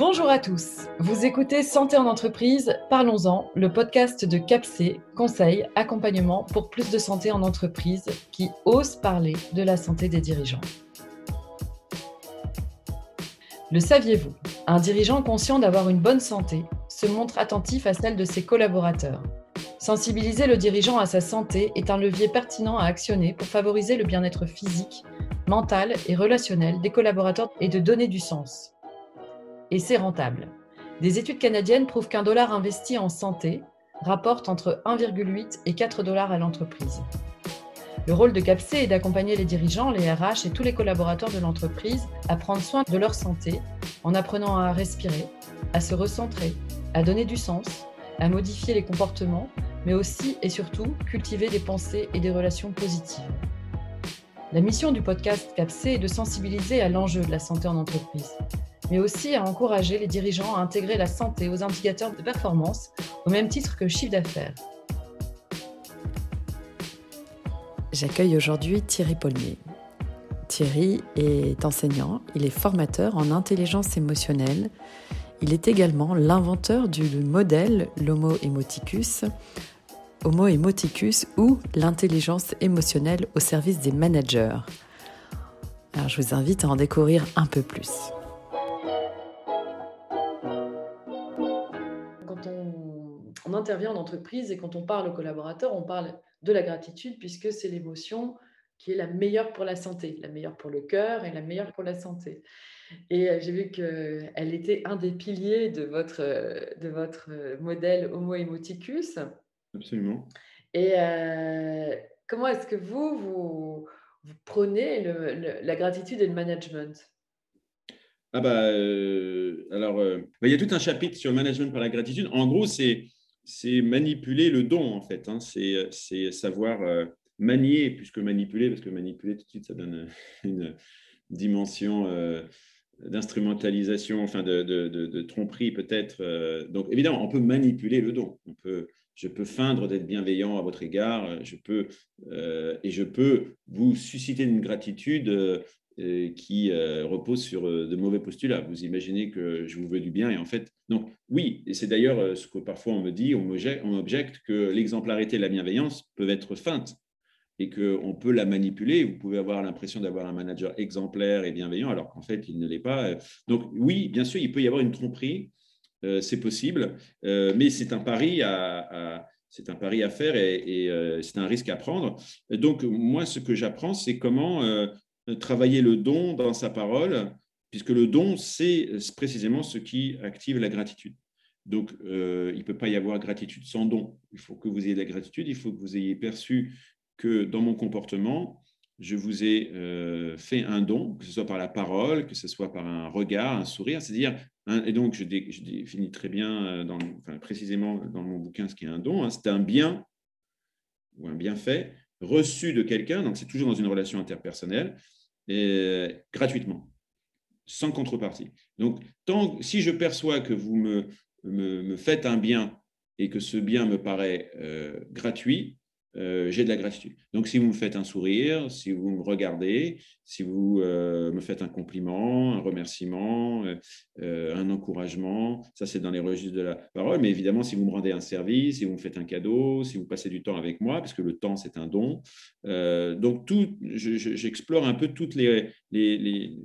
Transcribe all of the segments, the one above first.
Bonjour à tous. Vous écoutez Santé en entreprise, parlons-en, le podcast de CAPC, conseil, accompagnement pour plus de santé en entreprise qui ose parler de la santé des dirigeants. Le saviez-vous? Un dirigeant conscient d'avoir une bonne santé se montre attentif à celle de ses collaborateurs. Sensibiliser le dirigeant à sa santé est un levier pertinent à actionner pour favoriser le bien-être physique, mental et relationnel des collaborateurs et de donner du sens et c'est rentable. Des études canadiennes prouvent qu'un dollar investi en santé rapporte entre 1,8 et 4 dollars à l'entreprise. Le rôle de CAPC est d'accompagner les dirigeants, les RH et tous les collaborateurs de l'entreprise à prendre soin de leur santé en apprenant à respirer, à se recentrer, à donner du sens, à modifier les comportements, mais aussi et surtout cultiver des pensées et des relations positives. La mission du podcast CAPC est de sensibiliser à l'enjeu de la santé en entreprise, mais aussi à encourager les dirigeants à intégrer la santé aux indicateurs de performance au même titre que le chiffre d'affaires. J'accueille aujourd'hui Thierry Paulmier. Thierry est enseignant, il est formateur en intelligence émotionnelle. Il est également l'inventeur du modèle l'Homo Emoticus, Homo Emoticus ou l'intelligence émotionnelle au service des managers. Je vous invite à en découvrir un peu plus. On intervient en entreprise et quand on parle aux collaborateurs, on parle de la gratitude puisque c'est l'émotion qui est la meilleure pour la santé, la meilleure pour le cœur et la meilleure pour la santé. Et euh, j'ai vu qu'elle était un des piliers de votre, de votre modèle Homo Emoticus. Absolument. Et euh, comment est-ce que vous, vous, prenez la gratitude et le management? Ah bah, euh, alors, bah, il y a tout un chapitre sur le management par la gratitude. En gros, c'est c'est manipuler le don, en fait. Hein. C'est savoir euh, manier, plus que manipuler, parce que manipuler, tout de suite, ça donne une dimension euh, d'instrumentalisation, enfin de, tromperie peut-être. Euh. Donc, évidemment, on peut manipuler le don. On peut, je peux feindre d'être bienveillant à votre égard, je peux, et je peux vous susciter une gratitude euh, qui euh, repose sur euh, de mauvais postulats. Vous imaginez que je vous veux du bien et en fait, donc oui, et c'est d'ailleurs ce que parfois on me dit, on m'objecte que l'exemplarité et la bienveillance peuvent être feintes et qu'on peut la manipuler. Vous pouvez avoir l'impression d'avoir un manager exemplaire et bienveillant alors qu'en fait, il ne l'est pas. Donc oui, bien sûr, il peut y avoir une tromperie, c'est possible, mais c'est un pari à, c'est un pari à faire et c'est un risque à prendre. Donc, moi, ce que j'apprends, c'est comment travailler le don dans sa parole, puisque le don, c'est précisément ce qui active la gratitude. Donc, euh, il ne peut pas y avoir gratitude sans don. Il faut que vous ayez de la gratitude, il faut que vous ayez perçu que dans mon comportement, je vous ai euh, fait un don, que ce soit par la parole, que ce soit par un regard, un sourire, c'est-à-dire, et donc je, définis très bien, euh, dans, précisément dans mon bouquin ce qu'est un don, hein, c'est un bien ou un bienfait reçu de quelqu'un, donc c'est toujours dans une relation interpersonnelle, et, gratuitement, sans contrepartie. Donc, tant, si je perçois que vous me, me, faites un bien et que ce bien me paraît euh, gratuit, euh, j'ai de la gratitude. Donc, si vous me faites un sourire, si vous me regardez, si vous euh, me faites un compliment, un remerciement, euh, un encouragement, ça c'est dans les registres de la parole. Mais évidemment, si vous me rendez un service, si vous me faites un cadeau, si vous passez du temps avec moi, parce que le temps c'est un don. donc, tout, j'explore un peu toutes les, les, les,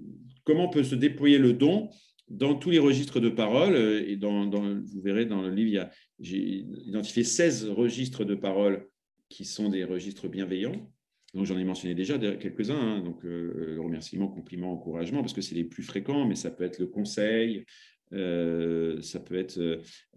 comment peut se déployer le don dans tous les registres de parole. Et dans, vous verrez dans le livre, j'ai identifié 16 registres de parole qui sont des registres bienveillants. Donc j'en ai mentionné déjà quelques-uns, hein. donc euh, le remerciement, compliment, encouragement, parce que c'est les plus fréquents, mais ça peut être le conseil, euh, ça, peut être,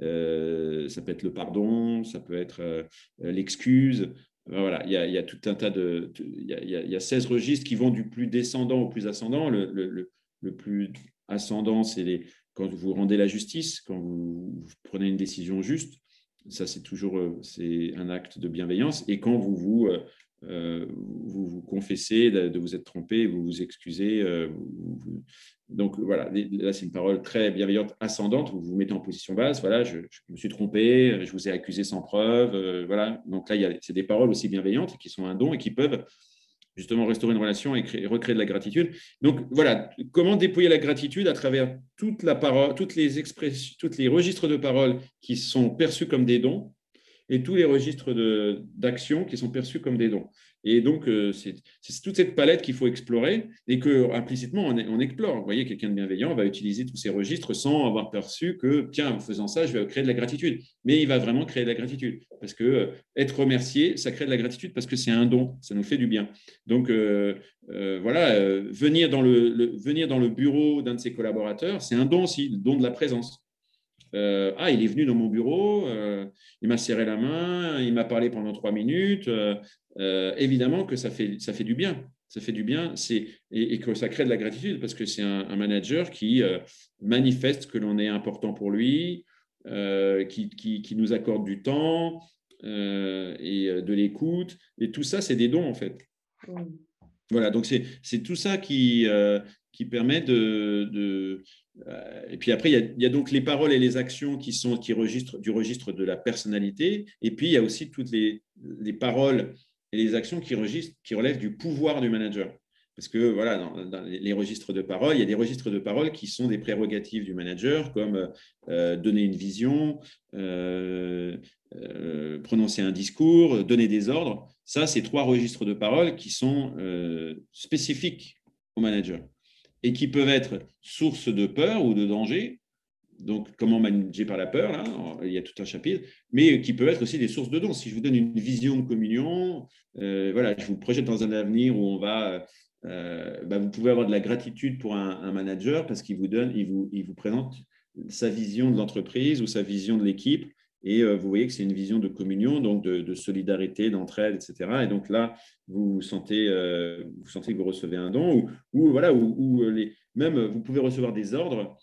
euh, ça peut être le pardon, ça peut être l'excuse. Voilà, il y, a, tout un tas de. Il y, a, il y, a, 16 registres qui vont du plus descendant au plus ascendant. Le, plus ascendant, c'est quand vous rendez la justice, quand vous prenez une décision juste. Ça, c'est toujours euh, c'est un acte de bienveillance. Et quand vous vous, euh, euh, vous, confessez de, vous être trompé, vous vous excusez. donc voilà, là, c'est une parole très bienveillante, ascendante. Vous vous mettez en position basse. Voilà, je, me suis trompé, je vous ai accusé sans preuve. voilà. Donc là, c'est des paroles aussi bienveillantes qui sont un don et qui peuvent justement restaurer une relation et, recréer de la gratitude. Donc voilà, comment déployer la gratitude à travers toute la parole, toutes les toutes les registres de parole qui sont perçus comme des dons et tous les registres d'action qui sont perçus comme des dons. Et donc, euh, c'est toute cette palette qu'il faut explorer et que implicitement on, on explore. Vous voyez, quelqu'un de bienveillant va utiliser tous ces registres sans avoir perçu que, tiens, en faisant ça, je vais créer de la gratitude. Mais il va vraiment créer de la gratitude parce que euh, être remercié, ça crée de la gratitude parce que c'est un don, ça nous fait du bien. Donc, euh, voilà, venir, dans le, venir dans le bureau d'un de ses collaborateurs, c'est un don aussi, le don de la présence. Euh, ah, il est venu dans mon bureau, euh, il m'a serré la main, il m'a parlé pendant trois minutes. Euh, évidemment que ça fait, ça fait du bien. Ça fait du bien et, et, que ça crée de la gratitude parce que c'est un, manager qui manifeste que l'on est important pour lui, qui, qui, nous accorde du temps et de l'écoute. Et tout ça, c'est des dons en fait. Voilà, donc c'est tout ça qui, qui permet de, euh, et puis après, il y, a, donc les paroles et les actions qui sont qui registrent, du registre de la personnalité. Et puis, il y a aussi toutes les, les paroles et les actions qui, registrent, qui relèvent du pouvoir du manager. Parce que voilà, dans, les registres de paroles, il y a des registres de paroles qui sont des prérogatives du manager, comme euh, donner une vision, euh, prononcer un discours, donner des ordres. Ça, c'est trois registres de paroles qui sont spécifiques au manager et qui peuvent être source de peur ou de danger. Donc, comment manager par la peur, il y a tout un chapitre, mais qui peuvent être aussi des sources de dons. Si je vous donne une vision de communion, euh, voilà, je vous projette dans un avenir où on va, euh, bah, vous pouvez avoir de la gratitude pour un, manager parce qu'il vous donne, il vous, présente sa vision de l'entreprise ou sa vision de l'équipe et euh, vous voyez que c'est une vision de communion, donc de, solidarité, d'entraide, etc. Et donc là, vous sentez, euh, vous sentez que vous recevez un don, ou, voilà, ou, même vous pouvez recevoir des ordres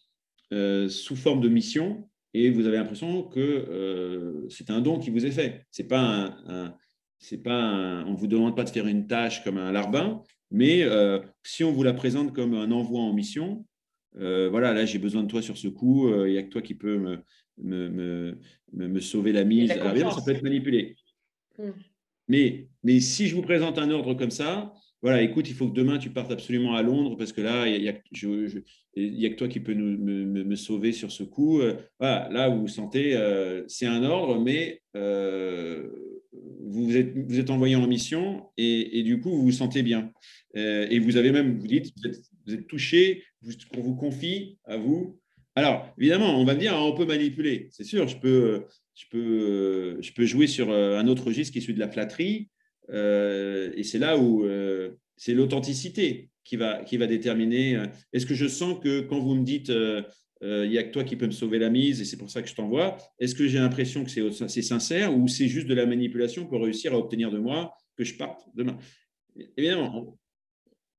sous forme de mission, et vous avez l'impression que c'est un don qui vous est fait. C'est pas un, c'est pas on vous demande pas de faire une tâche comme un larbin, mais si on vous la présente comme un envoi en mission, voilà, là j'ai besoin de toi sur ce coup, il n'y a que toi qui peux me, me, me, sauver la mise. Alors, ça peut être manipulé. Hmm. Mais, mais si je vous présente un ordre comme ça, voilà, écoute, il faut que demain tu partes absolument à Londres parce que là, il n'y a, a, que toi qui peux nous, me, sauver sur ce coup. Euh, voilà, là, vous vous sentez, euh, c'est un ordre, mais euh, vous, êtes, envoyé en mission et, du coup, vous vous sentez bien. et vous avez même, vous dites, vous êtes, touché, qu'on vous confie à vous alors, évidemment, on va me dire, on peut manipuler. C'est sûr, je peux, je, peux, je peux jouer sur euh, un autre registre qui est celui de la flatterie. Euh, et c'est là où euh, c'est l'authenticité qui va, qui va déterminer. Est-ce que je sens que quand vous me dites, il n'y a que toi qui peux me sauver la mise et c'est pour ça que je t'envoie, est-ce que j'ai l'impression que c'est sincère ou c'est juste de la manipulation pour réussir à obtenir de moi que je parte demain? Évidemment,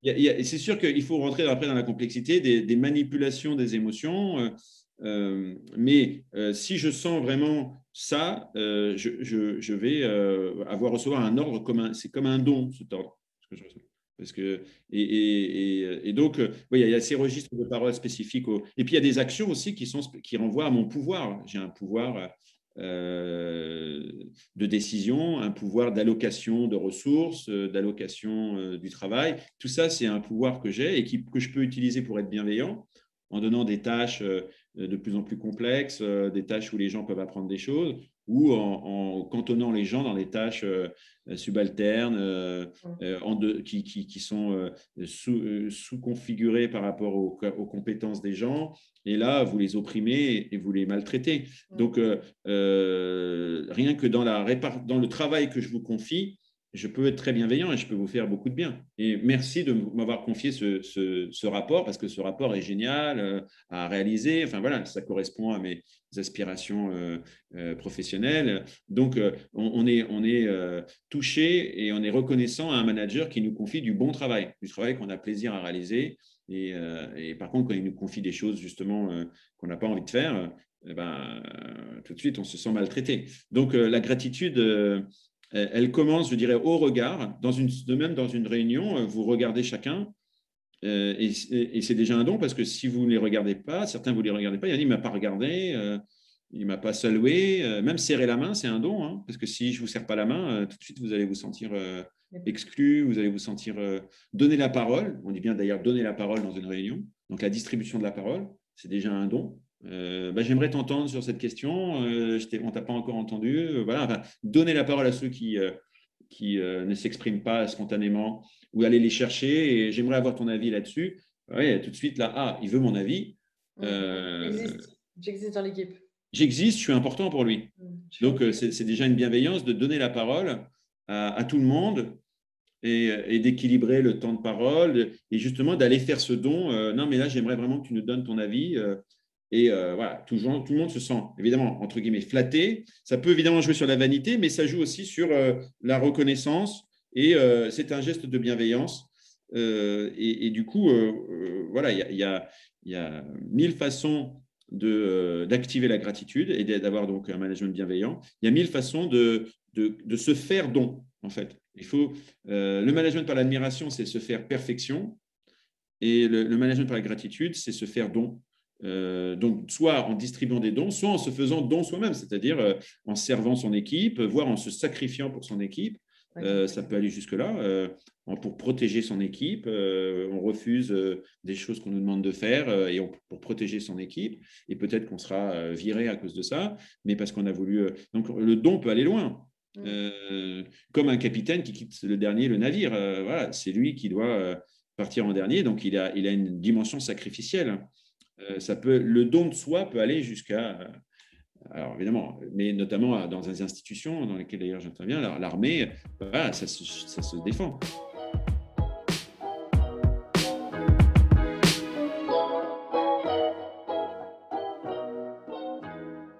c'est sûr qu'il faut rentrer après dans la complexité des, manipulations des émotions. Euh, euh, mais euh, si je sens vraiment ça, je, vais avoir recevoir un ordre c'est comme un don cet ordre. Parce que, et, donc, il y a ces registres de paroles spécifiques. et puis, il y a des actions aussi qui, sont, qui renvoient à mon pouvoir. J'ai un pouvoir euh, de décision, un pouvoir d'allocation de ressources, euh, d'allocation euh, du travail. Tout ça, c'est un pouvoir que j'ai et que je peux utiliser pour être bienveillant en donnant des tâches de plus en plus complexes, des tâches où les gens peuvent apprendre des choses, ou en, cantonnant les gens dans des tâches subalternes en qui, qui, sont sous-configurées par rapport aux, aux, compétences des gens. Et là, vous les opprimez et vous les maltraitez. Donc, rien que dans, la, dans le travail que je vous confie, je peux être très bienveillant et je peux vous faire beaucoup de bien. Et merci de m'avoir confié ce, rapport parce que ce rapport est génial euh, à réaliser. Enfin voilà, ça correspond à mes aspirations euh, euh, professionnelles. Donc on, est, on est touché et on est reconnaissant à un manager qui nous confie du bon travail, du travail qu'on a plaisir à réaliser. Et, par contre, quand il nous confie des choses justement qu'on n'a pas envie de faire, eh ben, tout de suite on se sent maltraité. Donc la gratitude elle commence, je dirais, au regard. Dans une, de même, dans une réunion, euh, vous regardez chacun. Euh, et, c'est déjà un don parce que si vous ne les regardez pas, certains vous les regardez pas, il y en a, il ne m'a pas regardé, euh, il ne m'a pas salué. même serrer la main, c'est un don. Hein, parce que si je ne vous serre pas la main, tout de suite, vous allez vous sentir exclu, vous allez vous sentir donner la parole. On dit bien d'ailleurs donner la parole dans une réunion. Donc la distribution de la parole, c'est déjà un don. Bah, j'aimerais t'entendre sur cette question. on on t'a pas encore entendu. voilà, donner la parole à ceux qui, qui ne s'expriment pas spontanément ou aller les chercher. Et j'aimerais avoir ton avis là-dessus. Oui, tout de suite là, ah, il veut mon avis. J'existe dans l'équipe. J'existe, je suis important pour lui. Mmh, Donc, euh, c'est déjà une bienveillance de donner la parole à, tout le monde et, d'équilibrer le temps de parole et justement d'aller faire ce don. Euh, non, mais là, j'aimerais vraiment que tu nous donnes ton avis. Euh, et voilà, tout, tout, le monde se sent évidemment, entre guillemets, flatté. Ça peut évidemment jouer sur la vanité, mais ça joue aussi sur la reconnaissance et c'est un geste de bienveillance. Et, du coup, voilà, il y a, y a mille façons euh, d'activer la gratitude et d'avoir donc un management bienveillant. Il y a mille façons de, de, se faire don, en fait. Il faut, euh, le management par l'admiration, c'est se faire perfection. Et le, management par la gratitude, c'est se faire don. Euh, donc, soit en distribuant des dons, soit en se faisant don soi-même, c'est-à-dire en servant son équipe, voire en se sacrifiant pour son équipe. Euh, ça peut aller jusque-là. Euh, pour protéger son équipe, euh, on refuse des choses qu'on nous demande de faire et pour protéger son équipe. Et peut-être qu'on sera viré à cause de ça, mais parce qu'on a voulu. donc le don peut aller loin. Mm. comme un capitaine qui quitte le dernier le navire. voilà, c'est lui qui doit partir en dernier, donc il a, il a une dimension sacrificielle. Ça peut, le don de soi peut aller jusqu'à alors évidemment, mais notamment dans des institutions dans lesquelles d'ailleurs j'interviens, l'armée, ça, se, défend.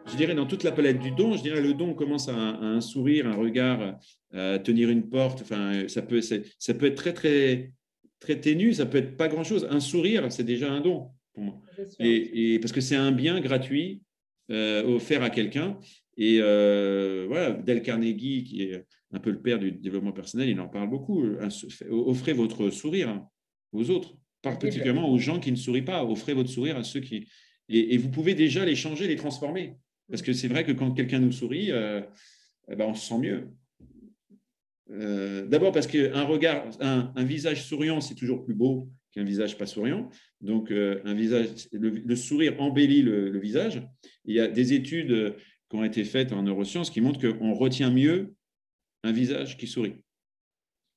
Je dirais dans toute la palette du don, je dirais le don commence à un, sourire, un regard, tenir une porte. Enfin, ça peut, ça peut être très très très ténu, ça peut être pas grand chose. Un sourire, c'est déjà un don pour moi. et parce que c'est un bien gratuit euh, offert à quelqu'un. Et euh, voilà, Del Carnegie, qui est un peu le père du développement personnel, il en parle beaucoup. Offrez votre sourire aux autres, particulièrement aux gens qui ne sourient pas. Offrez votre sourire à ceux qui. Et, vous pouvez déjà les changer, les transformer. Parce que c'est vrai que quand quelqu'un nous sourit, euh, eh ben on se sent mieux. D'abord parce qu'un regard, un, un, visage souriant, c'est toujours plus beau qu'un visage pas souriant. Donc, euh, un visage, le, sourire embellit le, visage. Il y a des études euh, qui ont été faites en neurosciences qui montrent qu'on retient mieux un visage qui sourit.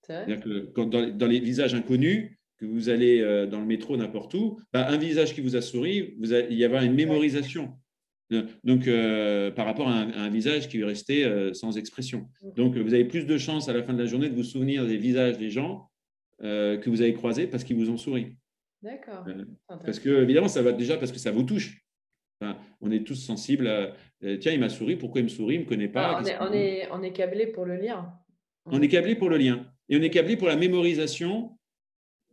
C'est-à-dire que quand dans, les visages inconnus, que vous allez euh, dans le métro, n'importe où, bah, un visage qui vous a souri, vous il y avoir une mémorisation. Donc, par rapport à un, visage qui est resté sans expression. Mm. Donc, vous avez plus de chances à la fin de la journée de vous souvenir des visages des gens que vous avez croisés parce qu'ils vous ont souri. D'accord. parce que, évidemment, ça va déjà parce que ça vous touche. on est tous sensibles à euh, tiens, il m'a souri, pourquoi il me sourit, il ne me connaît pas. on, est, on, est, on, est, câblé pour le lien. On est câblé pour le lien. Et on est câblé pour la mémorisation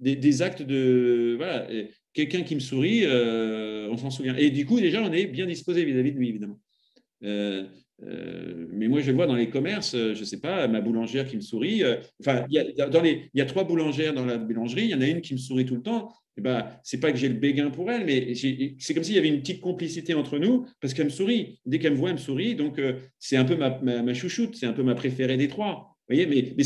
des, actes de. Voilà, quelqu'un qui me sourit, euh, on s'en souvient. Et du coup, déjà, on est bien disposé vis-à-vis de lui, évidemment. Euh, mais moi, je le vois dans les commerces, je ne sais pas, ma boulangère qui me sourit. enfin, il y, a, dans les, il y a trois boulangères dans la boulangerie, il y en a une qui me sourit tout le temps eh ben, c'est pas que j'ai le béguin pour elle, mais c'est comme s'il y avait une petite complicité entre nous, parce qu'elle me sourit. Dès qu'elle me voit, elle me sourit. Donc, euh, c'est un peu ma, ma, chouchoute, c'est un peu ma préférée des trois. Vous voyez, mais, mais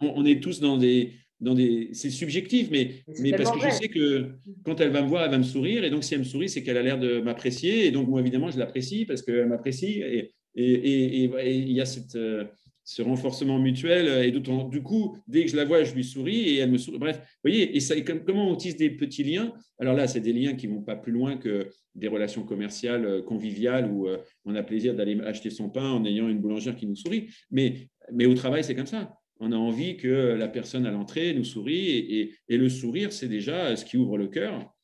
on, est tous dans des. Dans des c'est subjectif, mais, mais parce que je sais que quand elle va me voir, elle va me sourire. Et donc, si elle me sourit, c'est qu'elle a l'air de m'apprécier. Et donc, moi, évidemment, je l'apprécie parce qu'elle m'apprécie. Et il y a cette. Euh, ce renforcement mutuel. Euh, et du coup, dès que je la vois, je lui souris et elle me sourit. Bref, vous voyez, et ça, comment on tisse des petits liens? Alors là, c'est des liens qui vont pas plus loin que des relations commerciales euh, conviviales où on a plaisir d'aller acheter son pain en ayant une boulangère qui nous sourit. Mais, mais au travail, c'est comme ça. On a envie que la personne à l'entrée nous sourit et, et, le sourire, c'est déjà ce qui ouvre le cœur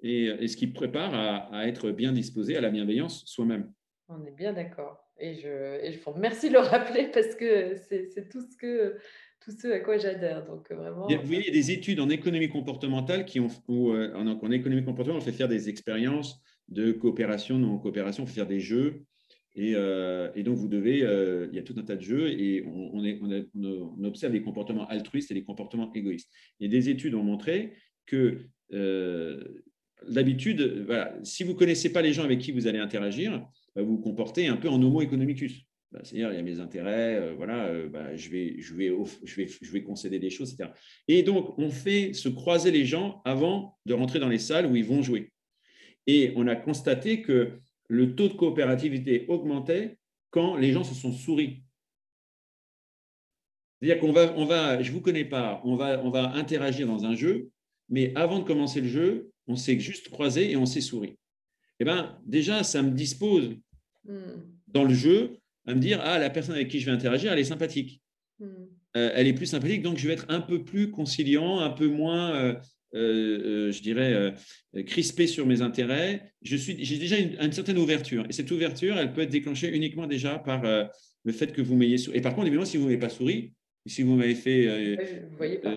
et, ce qui prépare à être bien disposé à la bienveillance soi-même. On est bien d'accord. Et je, et je vous remercie de le rappeler parce que c'est tout ce que tout ce à quoi j'adhère. Donc vraiment. Vous voyez, il y a des études en économie comportementale qui ont, euh, en, économie comportementale, on fait faire des expériences de coopération, non coopération, on fait faire des jeux. Et, euh, et donc, vous devez, euh, il y a tout un tas de jeux et on, est, on, observe les comportements altruistes et les comportements égoïstes. Et des études ont montré que d'habitude, voilà, si vous ne connaissez pas les gens avec qui vous allez interagir, vous vous comportez un peu en homo economicus. bah, c'est-à-dire, il y a mes intérêts, voilà, bah, je, vais, je, vais, je, vais, je vais concéder des choses, etc. Et donc, on fait se croiser les gens avant de rentrer dans les salles où ils vont jouer. Et on a constaté que le taux de coopérativité augmentait quand les gens se sont souris. C'est-à-dire qu'on va, on va, je ne vous connais pas, on va, on va interagir dans un jeu, mais avant de commencer le jeu, on s'est juste croisé et on s'est souri. Eh bien, déjà, ça me dispose. Dans le jeu à me dire, ah, la personne avec qui je vais interagir, elle est sympathique. Hmm. Euh, elle est plus sympathique, donc je vais être un peu plus conciliant, un peu moins euh, euh, je dirais, crispé sur mes intérêts, j'ai déjà une, certaine ouverture. Et cette ouverture, elle peut être déclenchée uniquement déjà par le fait que vous m'ayez souri. Et par contre, évidemment, si vous ne m'avez pas souri, si vous m'avez fait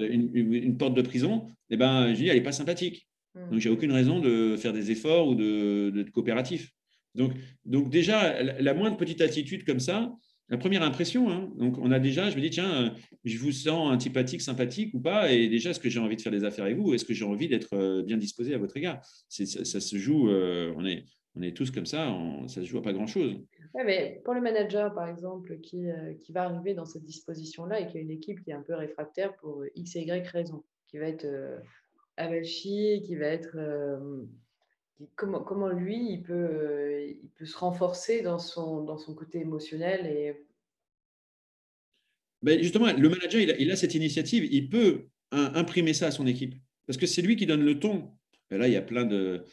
une, porte de prison, eh ben, je dis, elle n'est pas sympathique. Hmm. Donc, j'ai aucune raison de faire des efforts ou de, de, coopératif. Donc, donc déjà, la moindre petite attitude comme ça, la première impression. Hein. Donc, on a déjà, je me dis, tiens, euh, je vous sens antipathique, sympathique ou pas Et déjà, est-ce que j'ai envie de faire des affaires avec vous Est-ce que j'ai envie d'être euh, bien disposé à votre égard? Ça, se joue, euh, on, est, on est tous comme ça, ça se joue à pas grand-chose. mais pour le manager, par exemple, qui, qui va arriver dans cette disposition-là et qui a une équipe qui est un peu réfractaire pour X et Y raison, qui va être avachi, qui va être comment, comment lui, il peut, euh, il peut se renforcer dans son, dans son côté émotionnel et... Ben justement, le manager, il a, cette initiative, il peut imprimer ça à son équipe, parce que c'est lui qui donne le ton. Et là, il y a plein de,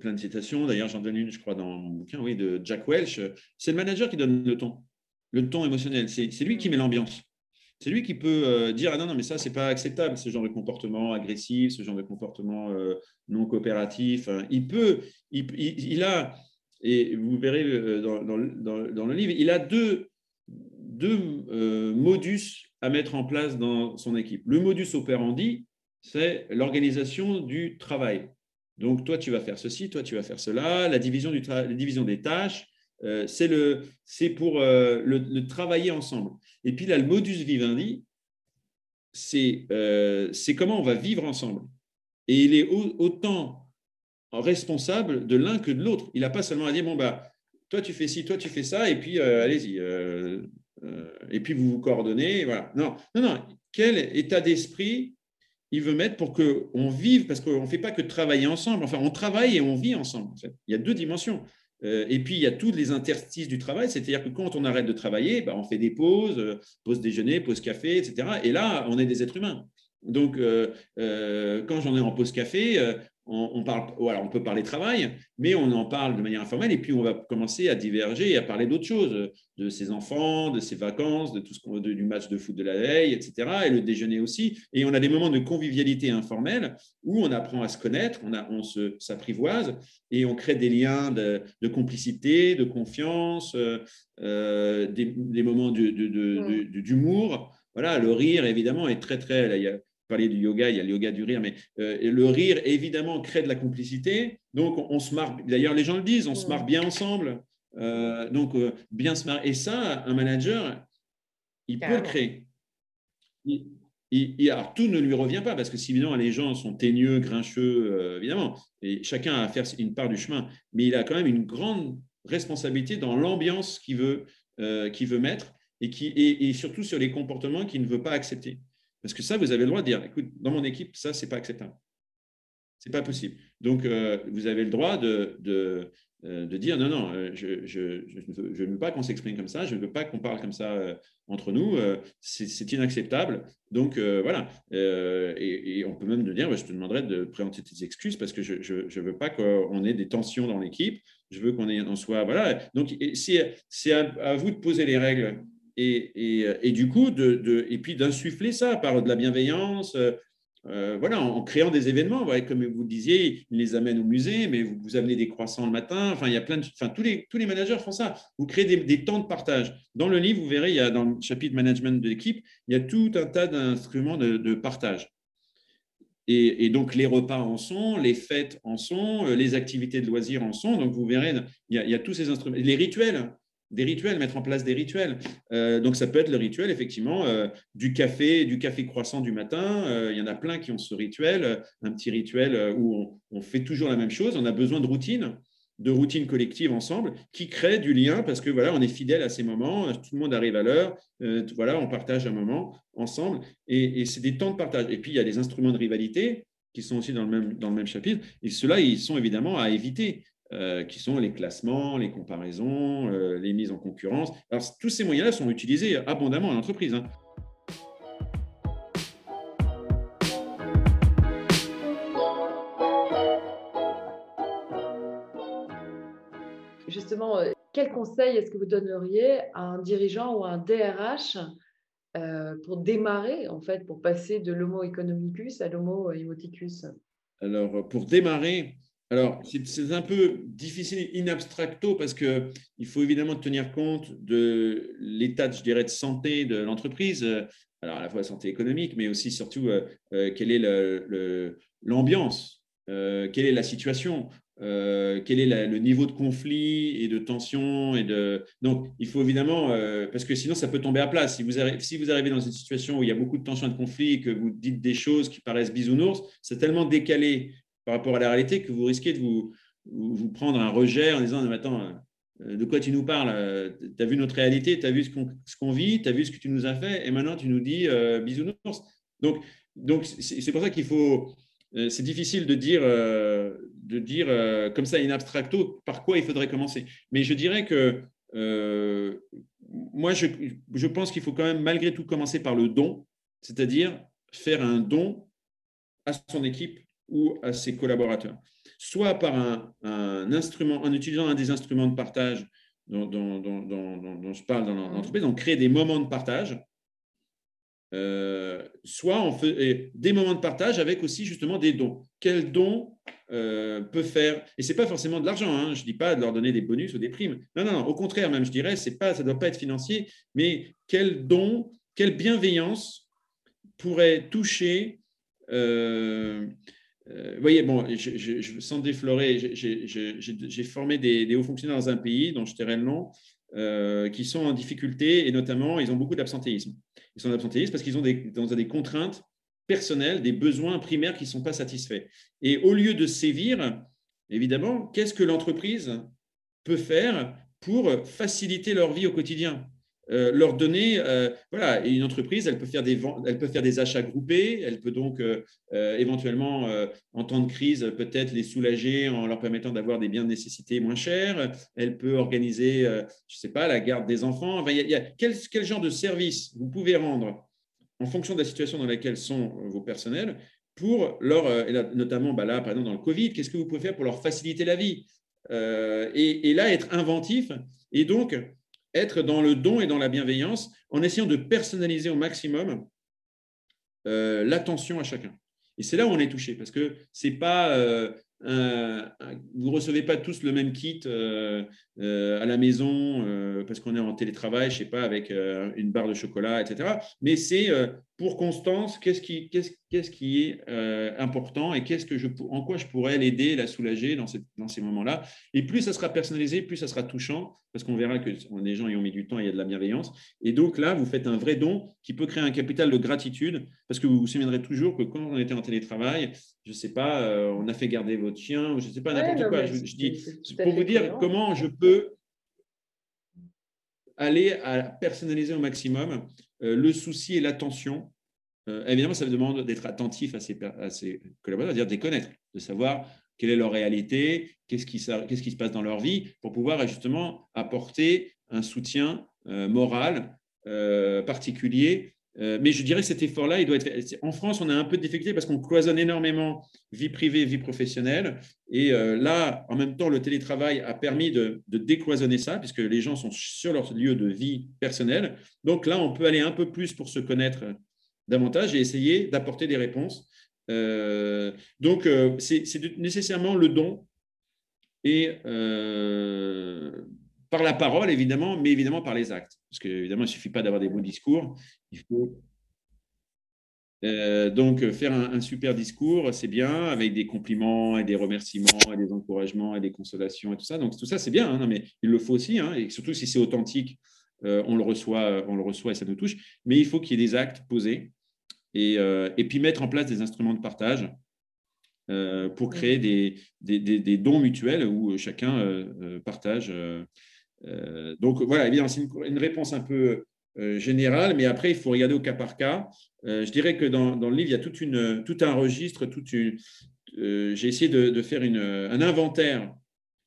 plein de citations, d'ailleurs j'en donne une, je crois, dans mon bouquin, oui, de Jack Welch. C'est le manager qui donne le ton, le ton émotionnel, c'est lui qui met l'ambiance c'est lui qui peut euh, dire ah non non mais ça c'est pas acceptable ce genre de comportement agressif ce genre de comportement euh, non coopératif il peut il, a et vous verrez euh, dans, dans, le livre il a deux deux modus à mettre en place dans son équipe. Le modus operandi c'est l'organisation du travail. Donc toi tu vas faire ceci toi tu vas faire cela la division du la division des tâches euh, c'est pour euh, le, travailler ensemble. Et puis là, le modus vivendi, euh, c'est comment on va vivre ensemble. Et il est autant responsable de l'un que de l'autre. Il n'a pas seulement à dire, bon, bah, toi tu fais ci, toi tu fais ça, et puis allez-y. et puis vous vous coordonnez. Voilà. Non, non, non. Quel état d'esprit il veut mettre pour qu'on vive, parce qu'on ne fait pas que travailler ensemble. Enfin, on travaille et on vit ensemble. Il y a deux dimensions. Euh, et puis, il y a tous les interstices du travail, c'est-à-dire que quand on arrête de travailler, bah, on fait des pauses, euh, pause déjeuner, pause café, etc. Et là, on est des êtres humains. Donc, euh, quand j'en ai en pause café, on, parle, voilà, on peut parler travail, mais on en parle de manière informelle, et puis on va commencer à diverger et à parler d'autres choses, de ses enfants, de ses vacances, de tout ce qu'on, du match de foot de la veille, etc. Et le déjeuner aussi. Et on a des moments de convivialité informelle où on apprend à se connaître, on, a, on se, s'apprivoise et on crée des liens de, complicité, de confiance, euh, des, moments d'humour. Voilà, le rire, évidemment, est très, très. il parler du yoga, il y a le yoga du rire, mais euh, le rire, évidemment, crée de la complicité. Donc, on, se marre, d'ailleurs, les gens le disent, on se marre bien ensemble. Euh, donc, euh, bien se marrer. Et ça, un manager, il peut le créer. Il, alors, tout ne lui revient pas, parce que si évidemment les gens sont teigneux, grincheux, évidemment, et chacun a à faire une part du chemin, mais il a quand même une grande responsabilité dans l'ambiance qu'il veut, qu'il veut mettre et, qui, et surtout sur les comportements qu'il ne veut pas accepter. Parce que ça, vous avez le droit de dire, écoute, dans mon équipe, ça, ce n'est pas acceptable. Ce n'est pas possible. Donc, euh, vous avez le droit de, de, euh, de dire, non, non, euh, je, je, je, ne veux pas qu'on s'exprime comme ça, je ne veux pas qu'on parle comme ça entre nous, c'est inacceptable. Donc, voilà. Et, on peut même de dire, je te demanderai de présenter tes excuses parce que je ne veux pas qu'on ait des tensions dans l'équipe, je veux qu'on en soit... Voilà. Donc, c'est à, à vous de poser les règles et, du coup, et puis d'insuffler ça par de la bienveillance, euh, euh, voilà, en, créant des événements. comme vous le disiez, ils les amènent au musée, mais vous, vous amenez des croissants le matin. Enfin, il y a plein enfin, tous les, tous les managers font ça. Vous créez des, temps de partage. Dans le livre, vous verrez, il y a dans le chapitre management de l'équipe, il y a tout un tas d'instruments de, partage. Et, donc, les repas en sont, les fêtes en sont, euh, les activités de loisirs en sont. Donc, vous verrez, il y a tous ces instruments. Les rituels, des rituels, mettre en place des rituels. Euh, donc ça peut être le rituel effectivement euh, du café, du café croissant du matin. Euh, il y en a plein qui ont ce rituel, un petit rituel où on, fait toujours la même chose. On a besoin de routine. de routine collective ensemble qui crée du lien parce que voilà, on est fidèle à ces moments, tout le monde arrive à l'heure, voilà, on partage un moment ensemble et, c'est des temps de partage. Et puis il y a des instruments de rivalité qui sont aussi dans le même, dans le même chapitre et ceux-là, ils sont évidemment à éviter. Euh, qui sont les classements, les comparaisons, euh, les mises en concurrence. Alors, tous ces moyens-là sont utilisés abondamment en entreprise. Hein. justement, euh, quel conseil est-ce que vous donneriez à un dirigeant ou à un DRH euh, pour démarrer, en fait, pour passer de l'homo economicus à l'homo emoticus Alors, pour démarrer, alors, c'est un peu difficile in abstracto parce qu'il faut évidemment tenir compte de l'état, je dirais, de santé de l'entreprise. Alors, à la fois santé économique, mais aussi, surtout, euh, quelle est l'ambiance, quelle est la situation. Euh, quel est le niveau de conflit et de tension et de donc il faut évidemment euh, parce que sinon ça peut tomber à plat si vous, arrivez, si vous arrivez dans une situation où il y a beaucoup de tension et de conflit et que vous dites des choses qui paraissent bisounours c'est tellement décalé par rapport à la réalité que vous risquez de vous, prendre un rejet en disant attends euh, de quoi tu nous parles Tu as vu notre réalité, tu as vu ce qu'on vit, tu as vu ce que tu nous as fait, et maintenant tu nous dis bisounours. Donc, donc c'est pour ça qu'il faut, euh, c'est difficile de dire, euh, de dire euh, comme ça in abstracto par quoi il faudrait commencer. Mais je dirais que moi, je, je pense qu'il faut quand même malgré tout commencer par le don, c'est-à-dire faire un don à son équipe ou à ses collaborateurs, soit par un, un instrument, en utilisant un des instruments de partage dont, dont, dont, dont je parle dans l'entreprise, on crée des moments de partage euh, soit on fait des moments de partage avec aussi justement des dons. Quel don euh, peut faire Et c'est pas forcément de l'argent. Hein, je dis pas de leur donner des bonus ou des primes. Non, non, non au contraire même, je dirais, c'est pas, ça doit pas être financier, mais quel don, quelle bienveillance pourrait toucher. Euh, vous voyez, bon, sans déflorer, j'ai formé des, hauts fonctionnaires dans un pays dont je tairai le nom, euh, qui sont en difficulté et notamment, ils ont beaucoup d'absentéisme. Ils sont d'absentéisme parce qu'ils ont des contraintes personnelles, des besoins primaires qui ne sont pas satisfaits. Et au lieu de sévir, évidemment, qu'est-ce que l'entreprise peut faire pour faciliter leur vie au quotidien? Euh, leur donner, euh, voilà, une entreprise, elle peut faire des elle peut faire des achats groupés, elle peut donc euh, éventuellement, en temps de crise, peut-être les soulager en leur permettant d'avoir des biens de nécessité moins chers. Elle peut organiser, je ne sais pas, la garde des enfants. il y a, quel, quel, genre de service vous pouvez rendre en fonction de la situation dans laquelle sont vos personnels pour leur, notamment bah là, par exemple, dans le Covid, qu'est-ce que vous pouvez faire pour leur faciliter la vie et, et là, être inventif et donc être dans le don et dans la bienveillance en essayant de personnaliser au maximum euh, l'attention à chacun. Et c'est là où on est touché, parce que c'est pas euh, vous ne recevez pas tous le même kit euh, euh, à la maison parce qu'on est en télétravail, je sais pas, avec une barre de chocolat, etc. Mais c'est pour Constance, qu'est-ce qui, est important et qu'est-ce que je, en quoi je pourrais l'aider, la soulager dans, cette, dans ces moments-là? Et plus ça sera personnalisé, plus ça sera touchant parce qu'on verra que les gens y ont mis du temps, il y a de la bienveillance. Et donc là, vous faites un vrai don qui peut créer un capital de gratitude parce que vous vous souviendrez toujours que quand on était en télétravail, je ne sais pas, on a fait garder votre chien, je ne sais pas, n'importe quoi. Je, dis, pour vous dire comment je peux aller à personnaliser au maximum euh, le souci et l'attention. Euh, évidemment, ça demande d'être attentif à ces, collaborateurs, c'est-à-dire de les connaître, de savoir quelle est leur réalité, qu'est-ce qui, qu'est-ce qui se passe dans leur vie, pour pouvoir justement apporter un soutien euh, moral particulier euh, mais je dirais que cet effort-là, il doit être. En France, on a un peu de difficulté parce qu'on cloisonne énormément vie privée, vie professionnelle. Et euh, là, en même temps, le télétravail a permis de, décloisonner ça, puisque les gens sont sur leur lieu de vie personnelle. Donc là, on peut aller un peu plus pour se connaître davantage et essayer d'apporter des réponses. Euh, donc, c'est nécessairement le don et par la parole, évidemment, mais évidemment par les actes. Parce qu'évidemment, il ne suffit pas d'avoir des beaux discours. Il faut euh, donc faire un, super discours, c'est bien, avec des compliments et des remerciements et des encouragements et des consolations et tout ça. Donc tout ça, c'est bien, hein, mais il le faut aussi, hein, et surtout si c'est authentique, euh, on, le reçoit, on le reçoit et ça nous touche. Mais il faut qu'il y ait des actes posés et, euh, et puis mettre en place des instruments de partage pour créer des, des, dons mutuels où chacun partage. Donc voilà, évidemment, c'est une, réponse un peu générale, mais après, il faut regarder au cas par cas. je dirais que dans, le livre, il y a tout un registre, j'ai essayé de, faire un inventaire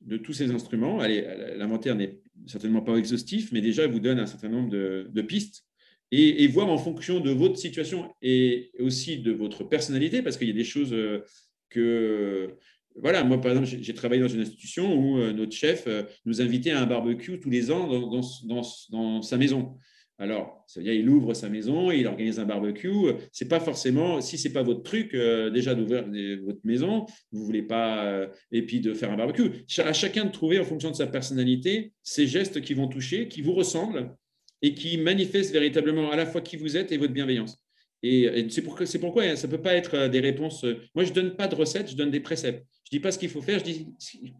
de tous ces instruments. L'inventaire n'est certainement pas exhaustif, mais déjà, il vous donne un certain nombre de, pistes et, voir en fonction de votre situation et aussi de votre personnalité, parce qu'il y a des choses euh, que. Voilà, moi, par exemple, j'ai travaillé dans une institution où euh, notre chef euh, nous invitait à un barbecue tous les ans dans sa maison. Alors, ça veut dire il ouvre sa maison, il organise un barbecue. C'est pas forcément, si c'est pas votre truc, euh, déjà d'ouvrir votre maison, vous voulez pas, et puis de faire un barbecue. À chacun de trouver en fonction de sa personnalité ces gestes qui vont toucher, qui vous ressemblent et qui manifestent véritablement à la fois qui vous êtes et votre bienveillance. Et, c'est pourquoi, pourquoi ça peut pas être des réponses. Moi, je ne donne pas de recettes, je donne des préceptes. Je ne dis pas ce qu'il faut faire, je dis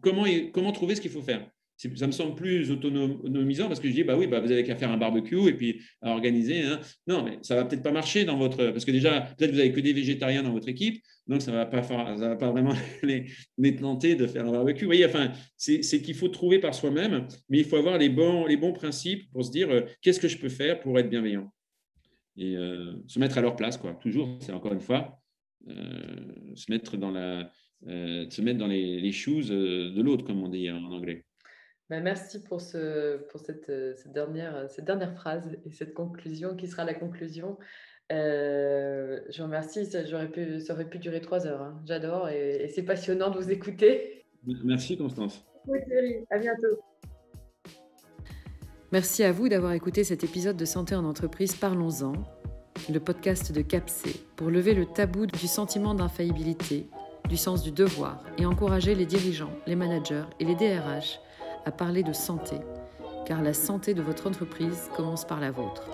comment, trouver ce qu'il faut faire ça me semble plus autonomisant parce que je dis, bah oui, bah vous avez qu'à faire un barbecue et puis à organiser. Hein. Non, mais ça va peut-être pas marcher dans votre. Parce que déjà, peut-être vous avez que des végétariens dans votre équipe, donc ça ne va, pas vraiment les, les, tenter de faire un barbecue. Vous voyez, enfin, c'est qu'il faut trouver par soi-même, mais il faut avoir les bons, les bons principes pour se dire, euh, qu'est-ce que je peux faire pour être bienveillant Et euh, se mettre à leur place, quoi. Toujours, c'est encore une fois, euh, se mettre dans, la, se mettre dans les, les shoes de l'autre, comme on dit en anglais. Bah, merci pour, ce, pour cette, euh, cette, dernière, euh, cette dernière phrase et cette conclusion qui sera la conclusion. Euh, je vous remercie, ça, pu, ça aurait pu durer trois heures. Hein. J'adore et, c'est passionnant de vous écouter. Merci Constance. Oui Thierry, à bientôt. Merci à vous d'avoir écouté cet épisode de Santé en entreprise Parlons-en, le podcast de CAPSE, pour lever le tabou du sentiment d'infaillibilité, du sens du devoir et encourager les dirigeants, les managers et les DRH à parler de santé, car la santé de votre entreprise commence par la vôtre.